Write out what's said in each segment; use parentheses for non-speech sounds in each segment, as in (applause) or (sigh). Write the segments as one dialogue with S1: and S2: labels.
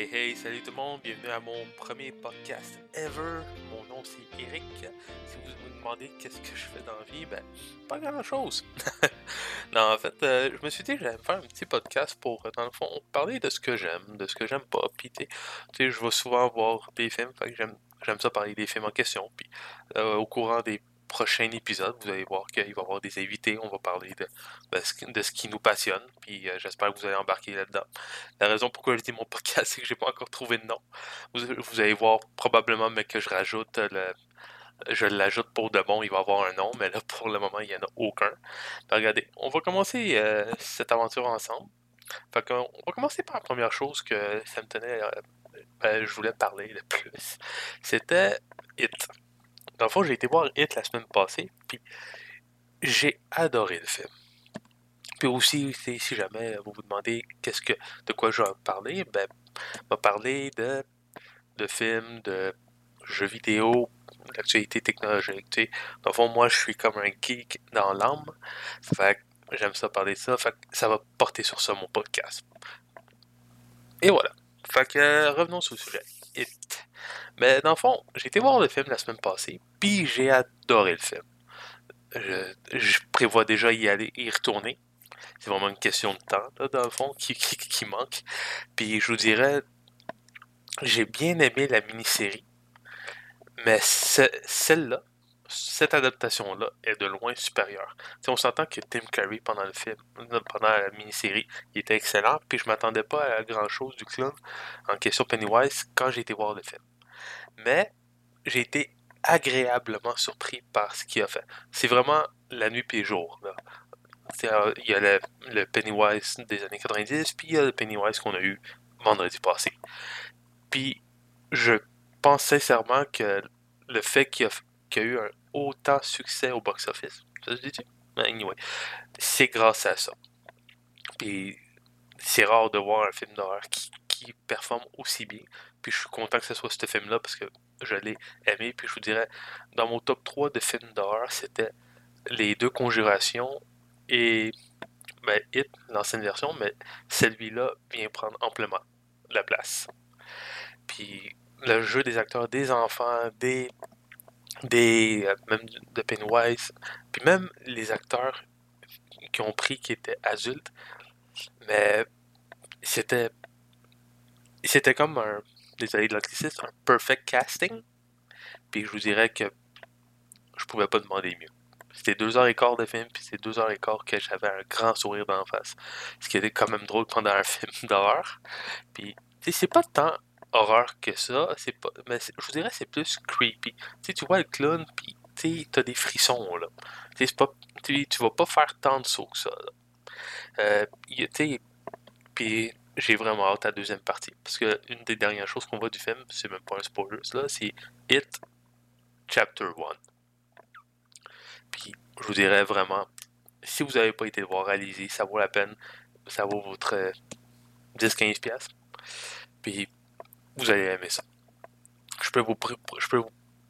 S1: Hey salut tout le monde, bienvenue à mon premier podcast ever. Mon nom c'est Eric. Si vous me demandez qu'est-ce que je fais dans la vie, ben pas grand chose. (laughs) non, en fait, euh, je me suis dit que j'allais faire un petit podcast pour, dans le fond, parler de ce que j'aime, de ce que j'aime pas. Puis, tu sais, je vais souvent voir des films, fait j'aime ça parler des films en question. Puis, euh, au courant des prochain épisode, vous allez voir qu'il va y avoir des invités. On va parler de, de, ce, qui nous passionne. Puis euh, j'espère que vous allez embarquer là-dedans. La raison pourquoi je dis mon (laughs) podcast, c'est que j'ai pas encore trouvé de nom. Vous, allez voir probablement mais que je rajoute le. Je l'ajoute pour de bon, il va avoir un nom, mais là (laughs) pour le moment il n'y en a aucun. regardez, on va commencer euh, cette aventure ensemble. Fait on va commencer par la première chose que ça me tenait, euh, ben, je voulais parler le plus. C'était It. Dans le fond, j'ai été voir Hit la semaine passée, puis j'ai adoré le film. Puis aussi, si jamais vous vous demandez que de quoi je vais parler, ben, je vais parler de, de films, de jeux vidéo, d'actualité technologique. Dans le fond, moi, je suis comme un geek dans l'âme. Fait j'aime ça parler de ça. Fait ça va porter sur ça mon podcast. Et voilà. Fait que revenons sur le sujet. Mais dans le fond, j'ai été voir le film la semaine passée, puis j'ai adoré le film. Je, prévois déjà y aller, y retourner. C'est vraiment une question de temps, là, dans le fond, qui, qui, manque. Puis je vous dirais, j'ai bien aimé la mini-série, mais celle-là, cette adaptation-là est de loin supérieure. on s'entend que Tim Curry, pendant le film, pendant la mini-série, il était excellent, puis je m'attendais pas à grand-chose du clown en question Pennywise quand j'ai été voir le film. Mais j'ai été agréablement surpris par ce qu'il a fait. C'est vraiment la nuit et jour. Euh, il y a le, Pennywise des années 90, puis il y a le Pennywise qu'on a eu vendredi passé. Puis je pense sincèrement que le fait qu'il a, eu un autant succès au box-office, ça se dit anyway, c'est grâce à ça. Puis c'est rare de voir un film d'horreur qui, performe aussi bien. Puis je suis content que ce soit ce film-là parce que je l'ai aimé. Puis je vous dirais, dans mon top 3 de films d'horreur, c'était les deux Conjurations et ben, Hit, l'ancienne version, mais celui-là vient prendre amplement la place. Puis le jeu des acteurs, des enfants, des. Des euh, même de Pennywise, puis même les acteurs qui ont pris qui étaient adultes, mais c'était. C'était comme un désolé de l'anglicisme, un perfect casting. Puis je vous dirais que je pouvais pas demander mieux. C'était deux heures et quart de film, puis c'est deux heures et quart que j'avais un grand sourire d'en face. Ce qui était quand même drôle pendant un (laughs) film d'horreur. Puis, c'est pas tant horreur que ça, c'est pas, mais je vous dirais c'est plus creepy. Tu tu vois le clown, puis tu as des frissons, là. Tu pas, tu vas pas faire tant de sauts que ça. Euh, puis j'ai vraiment hâte à la deuxième partie. Parce que une des dernières choses qu'on voit du film, c'est même pas un spoiler, là, c'est It Chapter 1. Puis je vous dirais vraiment, si vous n'avez pas été le voir, allez ça vaut la peine. Ça vaut votre 10-15$. Euh, Puis vous allez aimer ça. Je peux vous,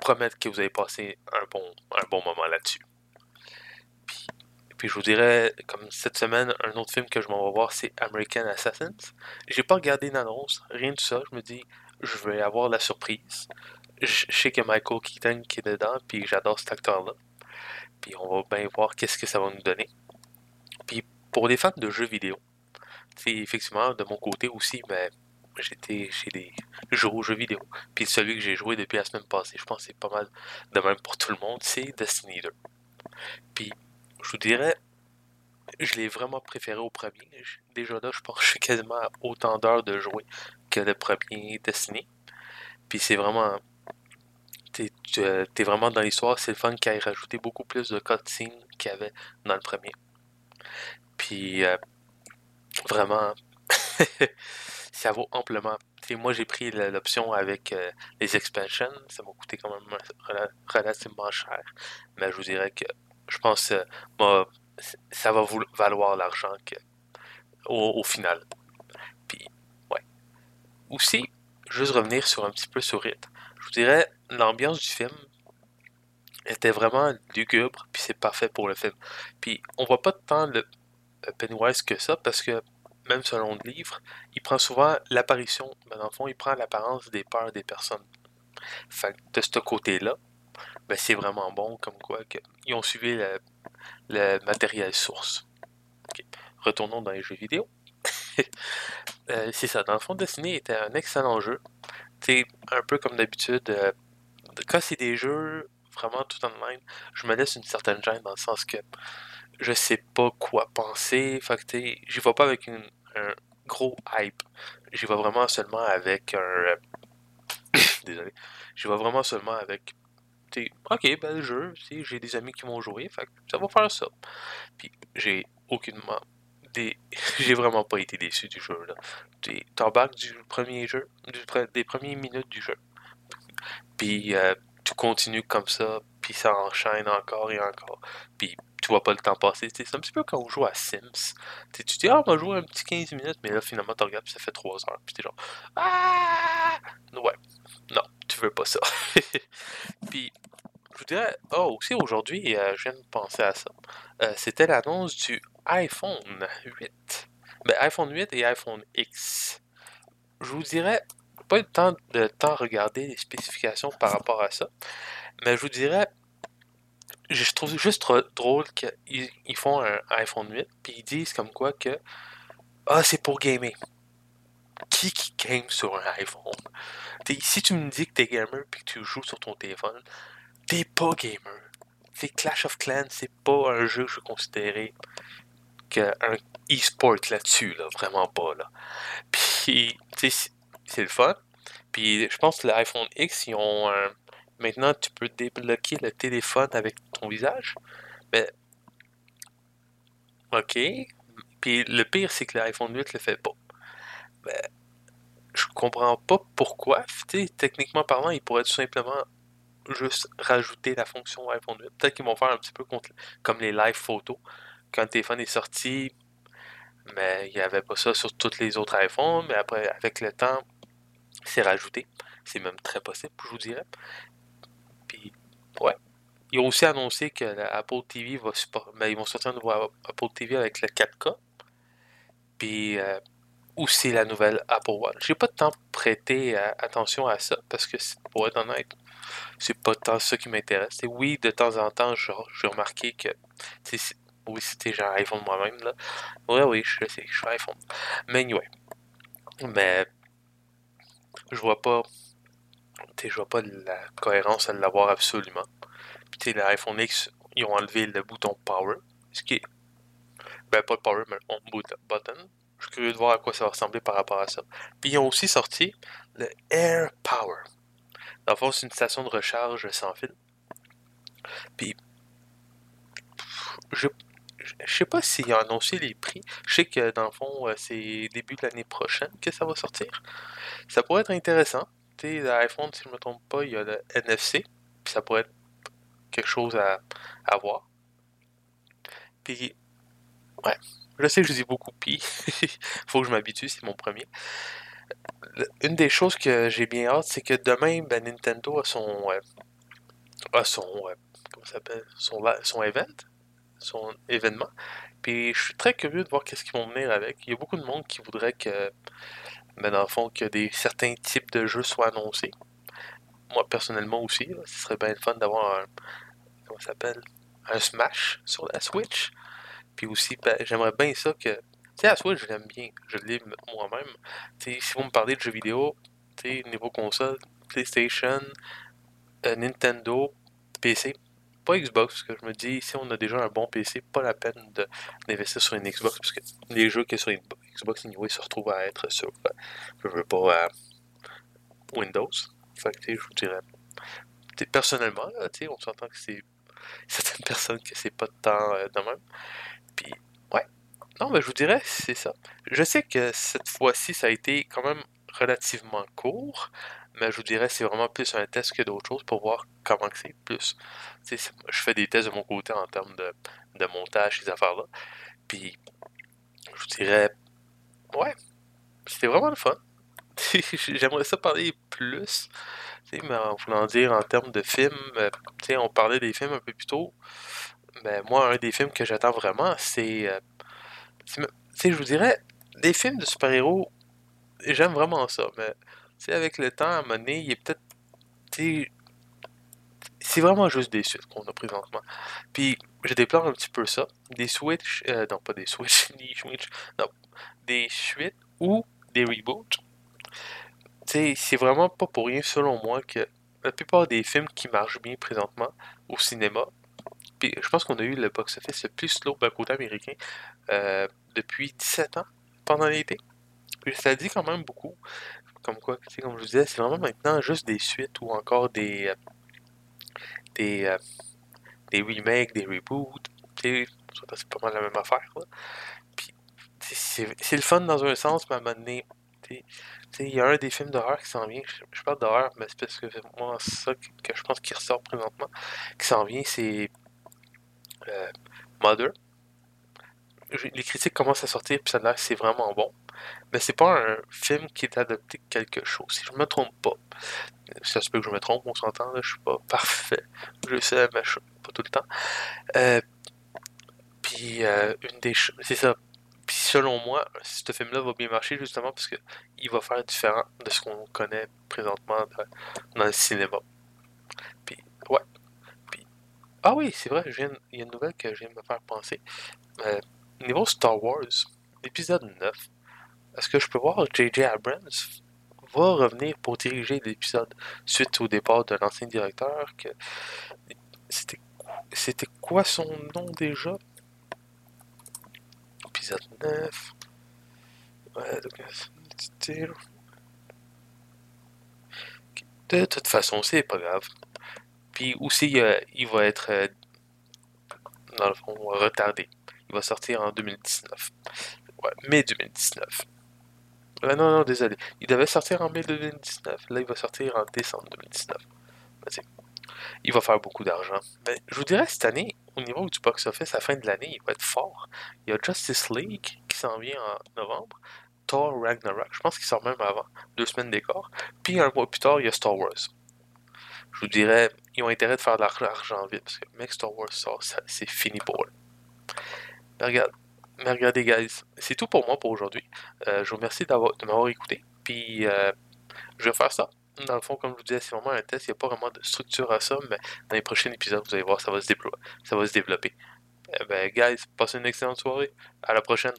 S1: promettre que vous allez passer un bon, un bon moment là-dessus. Puis je vous dirais, comme cette semaine, un autre film que je m'en vais voir, c'est American Assassins. J'ai pas regardé l'annonce, rien de ça. Je me dis, je vais avoir la surprise. Je sais que Michael Keaton qui est dedans, puis j'adore cet acteur-là. Puis on va bien voir qu'est-ce que ça va nous donner. Puis pour les fans de jeux vidéo, c'est effectivement de mon côté aussi, mais ben, j'étais chez des jeux aux jeux vidéo. Puis celui que j'ai joué depuis la semaine passée, je pense que c'est pas mal de même pour tout le monde, c'est Destiny 2. Puis je vous dirais, je l'ai vraiment préféré au premier. Déjà là, je pense que je quasiment autant d'heures de jouer que le premier Destiny. Puis c'est vraiment. T'es es vraiment dans l'histoire. C'est le fun qui a rajouté beaucoup plus de cutscenes qu'il y avait dans le premier. Puis euh, vraiment, (laughs) ça vaut amplement. moi, j'ai pris l'option avec euh, les expansions. Ça m'a coûté quand même relativement cher. Mais je vous dirais que je pense que euh, ça va vous valoir l'argent au, final. Puis, ouais. Aussi, juste revenir sur un petit peu sur It. Je vous dirais, l'ambiance du film était vraiment lugubre, puis c'est parfait pour le film. Puis, on voit pas tant le Pennywise que ça, parce que même selon le livre, il prend souvent l'apparition, mais dans le fond, il prend l'apparence des peurs des personnes. Fait de ce côté-là, ben, c'est vraiment bon, comme quoi ils ont suivi le, matériel source. Retournons dans les jeux vidéo. (laughs) Euh, c'est ça, dans le fond, Destiny était un excellent jeu. C'est un peu comme d'habitude, euh, quand c'est des jeux vraiment tout online, je me laisse une certaine gêne dans le sens que je sais pas quoi penser. Fait que j'y vais pas avec un gros hype. J'y vais vraiment seulement avec un. Euh, (coughs) désolé. J'y vais vraiment seulement avec. ok, ben le jeu, j'ai des amis qui vont jouer, fait ça va faire ça. Puis j'ai aucunement. (laughs) J'ai vraiment pas été déçu du jeu. T'embarques du premier jeu, des premières minutes du jeu. Puis euh, tu continues comme ça, puis ça enchaîne encore et encore. Puis tu vois pas le temps passer. C'est un petit peu quand on joue à Sims. tu te dis, ah, on va jouer un petit 15 minutes, mais là, finalement, tu regardes, ça fait 3 heures. Puis t'es genre, ah! Ouais, non, tu veux pas ça. (laughs) puis, je vous dirais, oh, aussi aujourd'hui, euh, je viens de penser à ça. Euh, c'était l'annonce du iPhone 8. Ben, iPhone 8 et iPhone X. Je vous dirais, pas le temps de temps regarder les spécifications par rapport à ça, mais je vous dirais, je trouve juste drôle qu'ils ils font un iPhone 8 puis ils disent comme quoi que ah c'est pour gamer. Qui qui game sur un iPhone? Si tu me dis que t'es gamer puis que tu joues sur ton téléphone, t'es pas gamer. C'est Clash of Clans, c'est pas un jeu que je considérais qu'un e-sport là-dessus, là, vraiment pas là. Puis c'est le fun. Puis je pense que l'iPhone X, ils ont un Maintenant, tu peux débloquer le téléphone avec ton visage. Mais. OK. Puis le pire, c'est que l'iPhone 8 le fait pas. Mais, je comprends pas pourquoi. techniquement parlant, il pourrait tout simplement juste rajouter la fonction iPhone 8. Peut-être qu'ils vont faire un petit peu comme les live photos. Quand le téléphone est sorti, mais il n'y avait pas ça sur tous les autres iPhones. Mais après, avec le temps, c'est rajouté. C'est même très possible, je vous dirais. Ouais. Ils ont aussi annoncé que Apple TV va supporter. Ben, ils vont sortir un nouveau Apple TV avec le 4K. Puis, euh, aussi la nouvelle Apple Watch. J'ai pas de temps prêté euh, attention à ça parce que, pour être honnête, c'est pas tant ça qui m'intéresse. Oui, de temps en temps, j'ai remarqué que. Oui, c'était genre iPhone moi-même. là. Ouais, oui, je sais, je suis iPhone. Mais anyway. Mais. Je vois pas je vois pas la cohérence à l'avoir absolument. Puis l'iPhone X, ils ont enlevé le bouton Power, ce qui est. Ben, pas le Power, mais Home Button. Je suis curieux de voir à quoi ça va ressembler par rapport à ça. Puis ils ont aussi sorti le Air Power. Dans le fond, c'est une station de recharge sans fil. Puis. Je. Je sais pas s'ils ont annoncé les prix. Je sais que dans le fond, euh, c'est début de l'année prochaine que ça va sortir. Ça pourrait être intéressant l'iPhone, si je ne me trompe pas, il y a le NFC. Puis ça pourrait être quelque chose à, voir. Puis, ouais, je sais que je dis beaucoup, puis (laughs) faut que je m'habitue, c'est mon premier. Une des choses que j'ai bien hâte, c'est que demain, ben, Nintendo a son. Euh, a son. Euh, comment s'appelle? Son, son event, son événement. Puis je suis très curieux de voir qu'est-ce qu'ils vont venir avec. Il y a beaucoup de monde qui voudrait que mais dans le fond, que des, certains types de jeux soient annoncés. Moi, personnellement aussi, ce serait bien le fun d'avoir un. Comment ça s'appelle? Un Smash sur la Switch. Puis aussi, ben, j'aimerais bien ça que. Tu sais, la Switch, je l'aime bien. Je l'ai moi-même. si vous me parlez de jeux vidéo, tu sais, niveau console, PlayStation, euh, Nintendo, PC, pas Xbox, parce que je me dis, si on a déjà un bon PC, pas la peine d'investir sur une Xbox, parce que les jeux qui sont sur Xbox anyway se retrouvent à être sur, euh, je veux pas, euh, Windows. Fait que, je vous dirais, personnellement, là, on s'entend que c'est (laughs) certaines personnes que c'est pas de temps euh, de même. Puis, ouais. Non, mais je vous dirais, c'est ça. Je sais que cette fois-ci, ça a été quand même relativement court, mais je vous dirais c'est vraiment plus un test que d'autres choses pour voir comment c'est plus. je fais des tests de mon côté en termes de montage, ces affaires-là. Puis je vous dirais ouais, c'était vraiment le fun. (laughs) J'aimerais ça parler plus, mais en voulant dire en termes de films, euh, on parlait des films un peu plus tôt, mais moi, un des films que j'attends vraiment, c'est, euh, je vous dirais, des films de super-héros, j'aime vraiment ça, mais avec le temps, à un moment donné, il est peut-être. C'est vraiment juste des suites qu'on a présentement. Puis, je déplore un petit peu ça. Des Switch, euh, non, pas des Switch, (laughs) des Switch, non, des suites ou des reboots. C'est vraiment pas pour rien, selon moi, que la plupart des films qui marchent bien présentement au cinéma, puis je pense qu'on a eu le box-office le plus slow ben, côté américain euh, depuis 17 ans pendant l'été. Ça dit quand même beaucoup. Comme quoi, comme je vous disais, c'est vraiment maintenant juste des suites ou encore des, euh, des, euh, des remakes, des reboots. C'est pas mal la même affaire. Puis c'est le fun dans un sens, mais à un moment donné, il y a un des films d'horreur qui s'en vient, je, parle d'horreur, mais c'est parce que moi, ça que, je pense qui ressort présentement, qui s'en vient, c'est euh, Mother. Les critiques commencent à sortir, puis ça a l'air c'est vraiment bon. Mais c'est pas un film qui est adapté quelque chose, si je me trompe pas. Ça se peut que je me trompe, on s'entend, je suis pas parfait. Je sais, mais je pas tout le temps. Euh, puis, euh, une des choses, c'est ça, puis selon moi, ce film-là va bien marcher justement parce qu'il va faire différent de ce qu'on connaît présentement dans, le cinéma. Puis, ouais. Puis, ah oui, c'est vrai, il y a une nouvelle que je viens de me faire penser. Euh, niveau Star Wars, épisode 9, est-ce que je peux voir J.J. Abrams? Va revenir pour diriger l'épisode suite au départ de l'ancien directeur que c'était quoi son nom déjà? Épisode 9. Ouais, de toute façon, c'est pas grave. Puis aussi, euh, il va être, euh, dans le fond, retardé. Il va sortir en 2019. Ouais, mai 2019. Non, non, désolé. Il devait sortir en mai 2019. Là, il va sortir en décembre 2019. il va faire beaucoup d'argent. Mais je vous dirais, cette année, au niveau du box-office, à la fin de l'année, il va être fort. Il y a Justice League qui s'en vient en novembre. Thor Ragnarok, je pense qu'il sort même avant, deux semaines d'écart. Puis un mois plus tard, il y a Star Wars. Je vous dirais, ils ont intérêt de faire de l'argent vite, parce que mec Star Wars sort, c'est fini pour eux. Mais, regarde, mais regardez, guys, c'est tout pour moi pour aujourd'hui. Euh, je vous remercie de m'avoir écouté. Puis, euh, je vais faire ça dans le fond, comme je vous disais, c'est vraiment un test. Il n'y a pas vraiment de structure à ça, mais dans les prochains épisodes, vous allez voir, ça va se, ça va se développer. Eh ben, guys, passez une excellente soirée. À la prochaine.